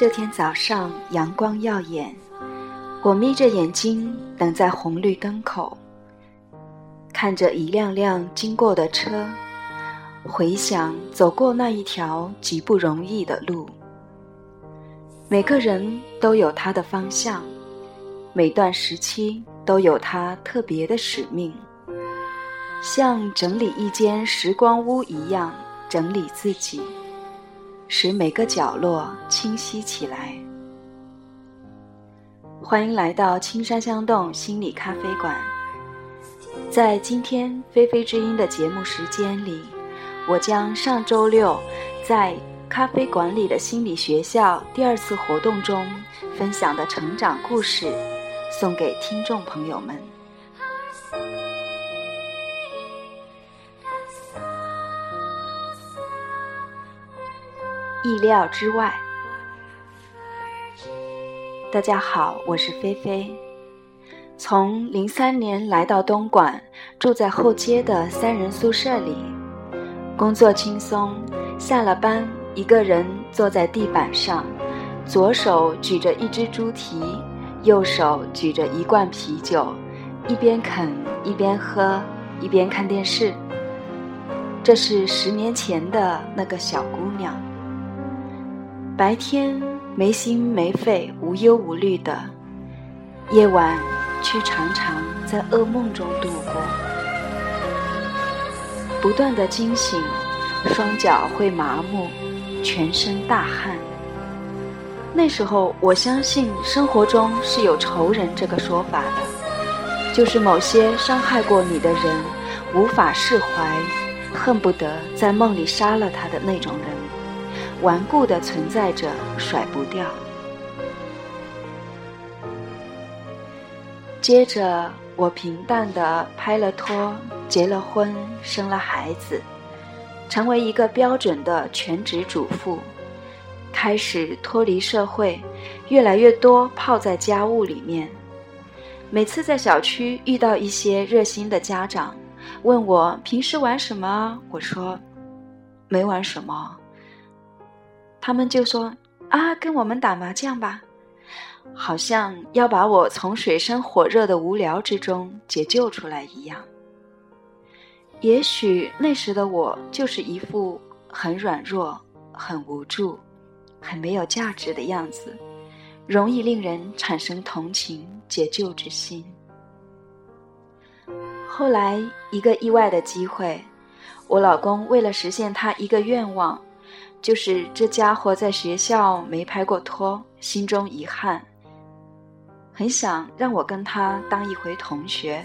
这天早上阳光耀眼，我眯着眼睛等在红绿灯口，看着一辆辆经过的车，回想走过那一条极不容易的路。每个人都有他的方向，每段时期都有他特别的使命，像整理一间时光屋一样整理自己。使每个角落清晰起来。欢迎来到青山香洞心理咖啡馆。在今天菲菲之音的节目时间里，我将上周六在咖啡馆里的心理学校第二次活动中分享的成长故事，送给听众朋友们。意料之外。大家好，我是菲菲。从零三年来到东莞，住在后街的三人宿舍里，工作轻松，下了班，一个人坐在地板上，左手举着一只猪蹄，右手举着一罐啤酒，一边啃一边喝，一边看电视。这是十年前的那个小姑娘。白天没心没肺、无忧无虑的，夜晚却常常在噩梦中度过，不断的惊醒，双脚会麻木，全身大汗。那时候，我相信生活中是有仇人这个说法的，就是某些伤害过你的人，无法释怀，恨不得在梦里杀了他的那种人。顽固的存在着，甩不掉。接着，我平淡的拍了拖，结了婚，生了孩子，成为一个标准的全职主妇，开始脱离社会，越来越多泡在家务里面。每次在小区遇到一些热心的家长，问我平时玩什么，我说没玩什么。他们就说：“啊，跟我们打麻将吧，好像要把我从水深火热的无聊之中解救出来一样。”也许那时的我就是一副很软弱、很无助、很没有价值的样子，容易令人产生同情、解救之心。后来一个意外的机会，我老公为了实现他一个愿望。就是这家伙在学校没拍过拖，心中遗憾，很想让我跟他当一回同学。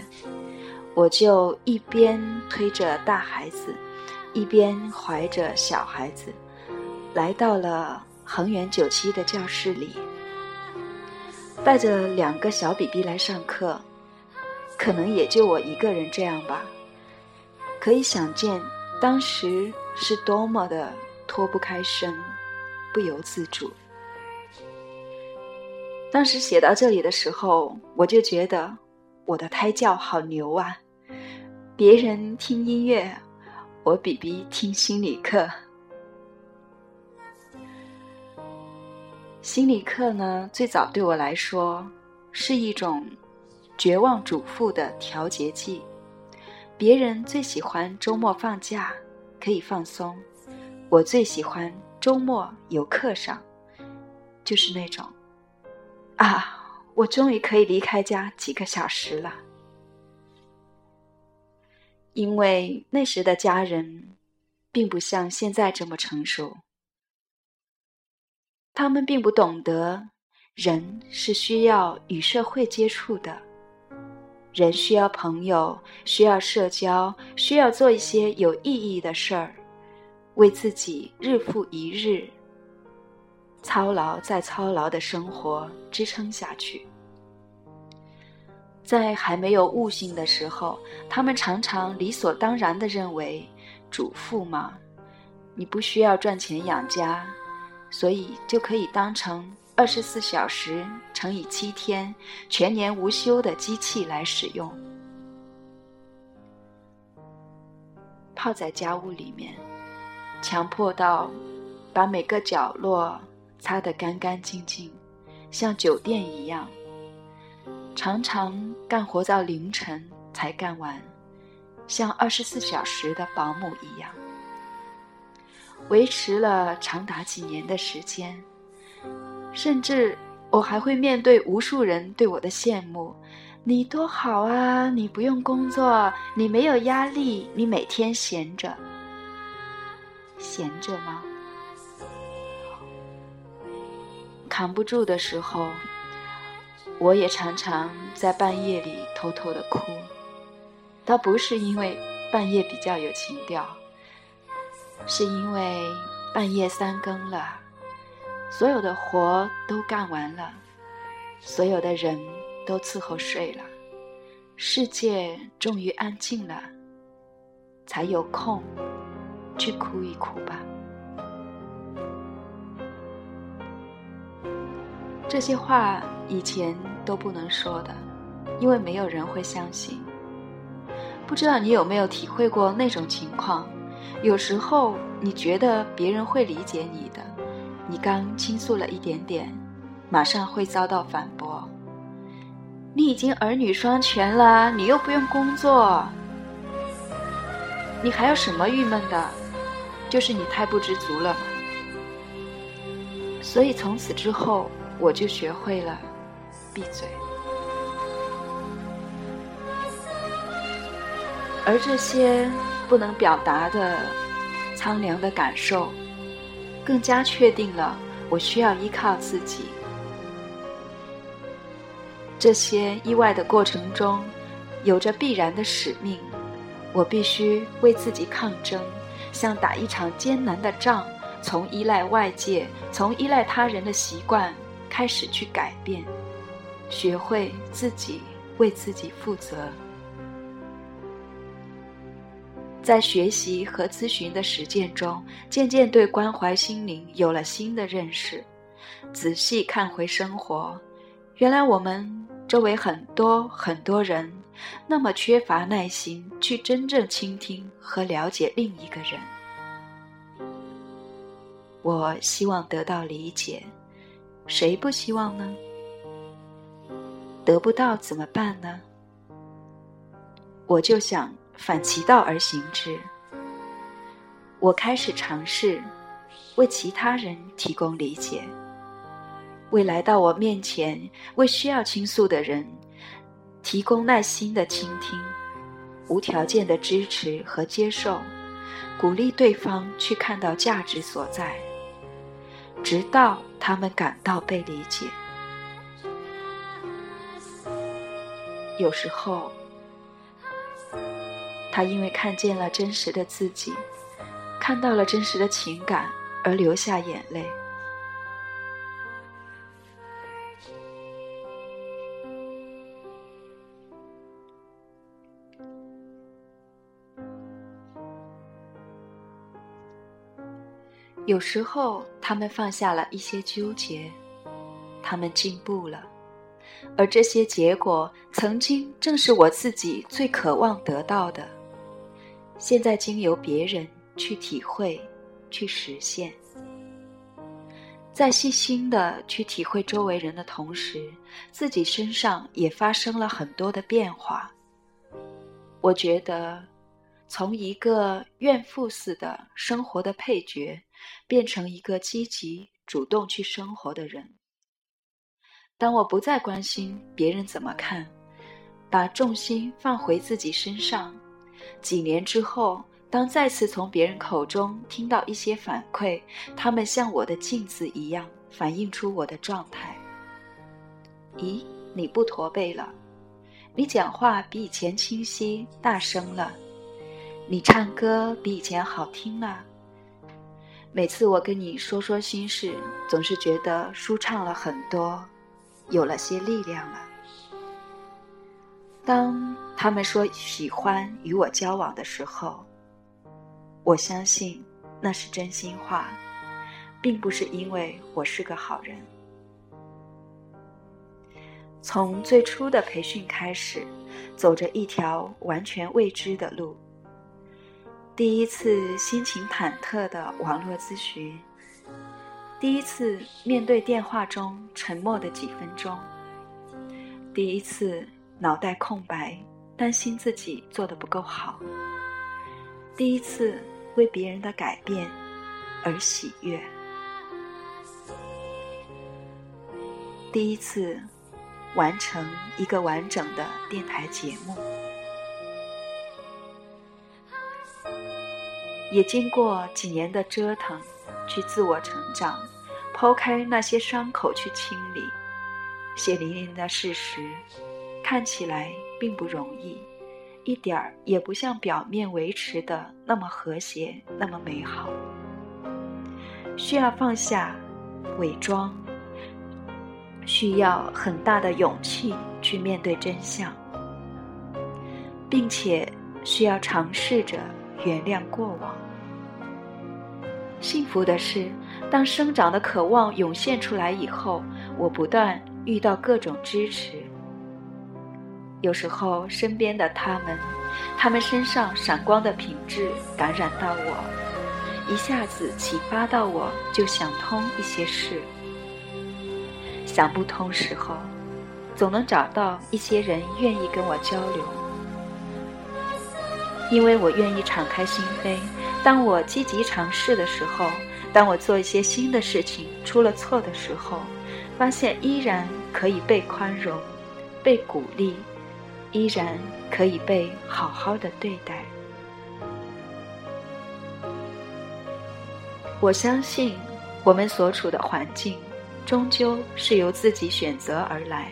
我就一边推着大孩子，一边怀着小孩子，来到了恒源九七的教室里，带着两个小 BB 来上课，可能也就我一个人这样吧。可以想见，当时是多么的。脱不开身，不由自主。当时写到这里的时候，我就觉得我的胎教好牛啊！别人听音乐，我比比听心理课。心理课呢，最早对我来说是一种绝望主妇的调节剂。别人最喜欢周末放假，可以放松。我最喜欢周末有课上，就是那种，啊，我终于可以离开家几个小时了。因为那时的家人，并不像现在这么成熟，他们并不懂得，人是需要与社会接触的，人需要朋友，需要社交，需要做一些有意义的事儿。为自己日复一日操劳再操劳的生活支撑下去。在还没有悟性的时候，他们常常理所当然的认为，主妇嘛，你不需要赚钱养家，所以就可以当成二十四小时乘以七天全年无休的机器来使用，泡在家务里面。强迫到把每个角落擦得干干净净，像酒店一样。常常干活到凌晨才干完，像二十四小时的保姆一样，维持了长达几年的时间。甚至我还会面对无数人对我的羡慕：“你多好啊！你不用工作，你没有压力，你每天闲着。闲着吗？扛不住的时候。”我也常常在半夜里偷偷的哭，倒不是因为半夜比较有情调，是因为半夜三更了，所有的活都干完了，所有的人都伺候睡了，世界终于安静了，才有空去哭一哭吧。这些话以前都不能说的，因为没有人会相信。不知道你有没有体会过那种情况？有时候你觉得别人会理解你的，你刚倾诉了一点点，马上会遭到反驳。你已经儿女双全了，你又不用工作，你还有什么郁闷的？就是你太不知足了嘛。所以从此之后。我就学会了闭嘴，而这些不能表达的苍凉的感受，更加确定了我需要依靠自己。这些意外的过程中，有着必然的使命，我必须为自己抗争，像打一场艰难的仗，从依赖外界，从依赖他人的习惯。开始去改变，学会自己为自己负责。在学习和咨询的实践中，渐渐对关怀心灵有了新的认识。仔细看回生活，原来我们周围很多很多人，那么缺乏耐心去真正倾听和了解另一个人。我希望得到理解。谁不希望呢？得不到怎么办呢？我就想反其道而行之。我开始尝试为其他人提供理解，为来到我面前、为需要倾诉的人提供耐心的倾听、无条件的支持和接受，鼓励对方去看到价值所在。直到他们感到被理解。有时候，他因为看见了真实的自己，看到了真实的情感，而流下眼泪。有时候，他们放下了一些纠结，他们进步了，而这些结果曾经正是我自己最渴望得到的。现在经由别人去体会、去实现，在细心的去体会周围人的同时，自己身上也发生了很多的变化。我觉得。从一个怨妇似的生活的配角，变成一个积极主动去生活的人。当我不再关心别人怎么看，把重心放回自己身上，几年之后，当再次从别人口中听到一些反馈，他们像我的镜子一样，反映出我的状态。咦，你不驼背了？你讲话比以前清晰、大声了？你唱歌比以前好听了。每次我跟你说说心事，总是觉得舒畅了很多，有了些力量了。当他们说喜欢与我交往的时候，我相信那是真心话，并不是因为我是个好人。从最初的培训开始，走着一条完全未知的路。第一次心情忐忑的网络咨询，第一次面对电话中沉默的几分钟，第一次脑袋空白，担心自己做的不够好，第一次为别人的改变而喜悦，第一次完成一个完整的电台节目，也经过几年的折腾。去自我成长，抛开那些伤口去清理，血淋淋的事实，看起来并不容易，一点儿也不像表面维持的那么和谐，那么美好。需要放下伪装，需要很大的勇气去面对真相，并且需要尝试着原谅过往。幸福的是，当生长的渴望涌现出来以后，我不断遇到各种支持。有时候，身边的他们，他们身上闪光的品质感染到我，一下子启发到我，就想通一些事。想不通时候，总能找到一些人愿意跟我交流，因为我愿意敞开心扉。当我积极尝试的时候，当我做一些新的事情出了错的时候，发现依然可以被宽容、被鼓励，依然可以被好好的对待。我相信，我们所处的环境，终究是由自己选择而来。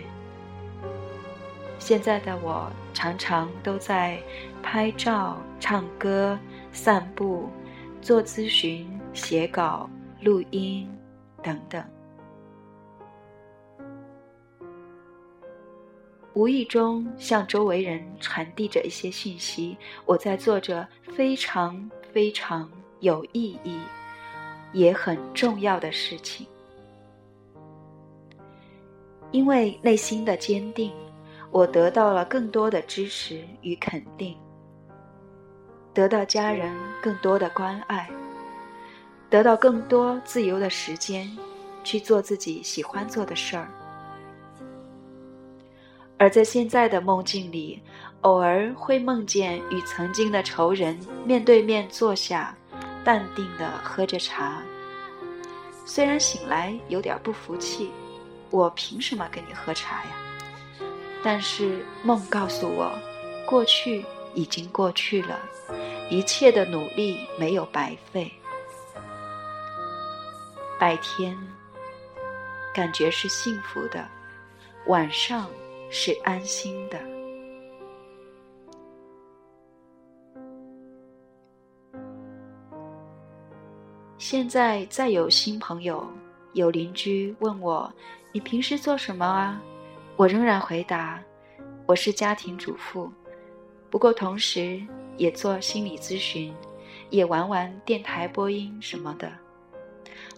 现在的我，常常都在拍照、唱歌。散步、做咨询、写稿、录音等等，无意中向周围人传递着一些信息。我在做着非常非常有意义、也很重要的事情，因为内心的坚定，我得到了更多的支持与肯定。得到家人更多的关爱，得到更多自由的时间，去做自己喜欢做的事儿。而在现在的梦境里，偶尔会梦见与曾经的仇人面对面坐下，淡定的喝着茶。虽然醒来有点不服气，我凭什么跟你喝茶呀？但是梦告诉我，过去已经过去了。一切的努力没有白费。白天感觉是幸福的，晚上是安心的。现在再有新朋友、有邻居问我：“你平时做什么啊？”我仍然回答：“我是家庭主妇。”不过同时。也做心理咨询，也玩玩电台播音什么的。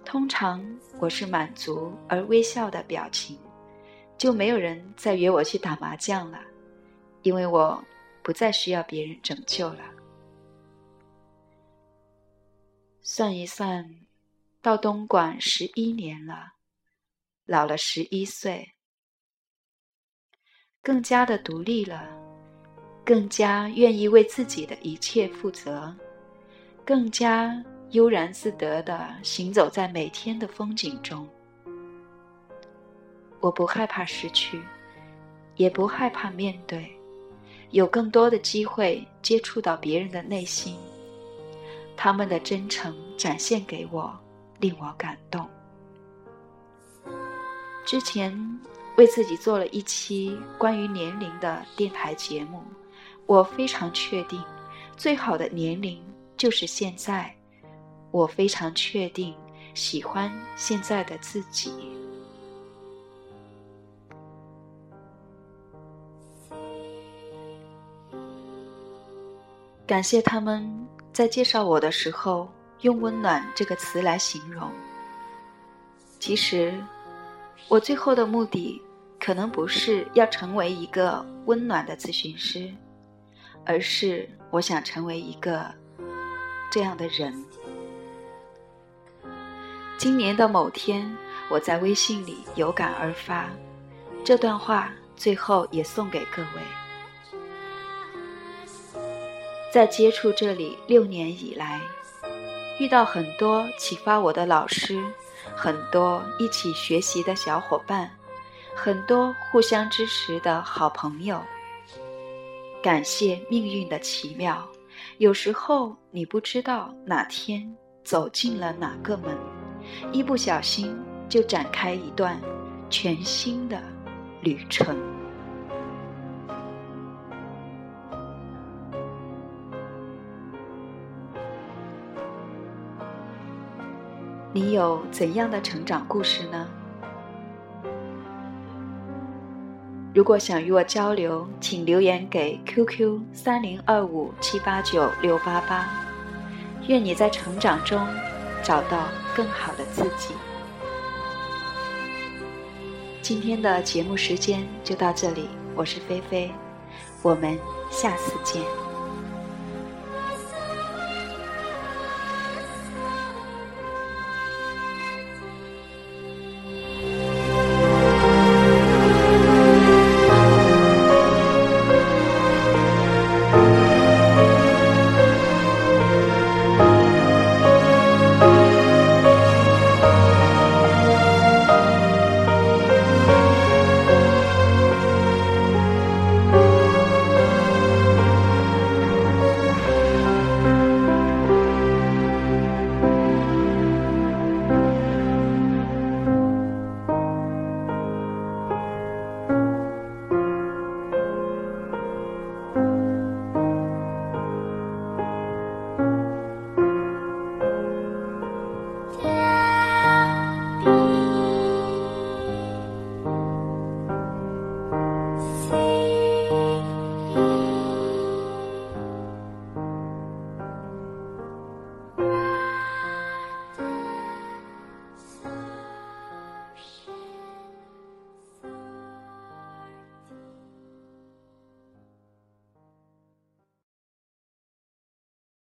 通常我是满足而微笑的表情，就没有人再约我去打麻将了，因为我不再需要别人拯救了。算一算，到东莞十一年了，老了十一岁，更加的独立了。更加愿意为自己的一切负责，更加悠然自得的行走在每天的风景中。我不害怕失去，也不害怕面对，有更多的机会接触到别人的内心，他们的真诚展现给我，令我感动。之前为自己做了一期关于年龄的电台节目。我非常确定，最好的年龄就是现在。我非常确定，喜欢现在的自己。感谢他们在介绍我的时候用“温暖”这个词来形容。其实，我最后的目的可能不是要成为一个温暖的咨询师。而是我想成为一个这样的人。今年的某天，我在微信里有感而发，这段话最后也送给各位。在接触这里六年以来，遇到很多启发我的老师，很多一起学习的小伙伴，很多互相支持的好朋友。感谢命运的奇妙，有时候你不知道哪天走进了哪个门。一不小心就展开一段全新的旅程。你有怎样的成长故事呢？如果想与我交流，请留言给 QQ 三零二五七八九六八八。愿你在成长中。找到更好的自己。今天的节目时间就到这里，我是菲菲，我们下次见。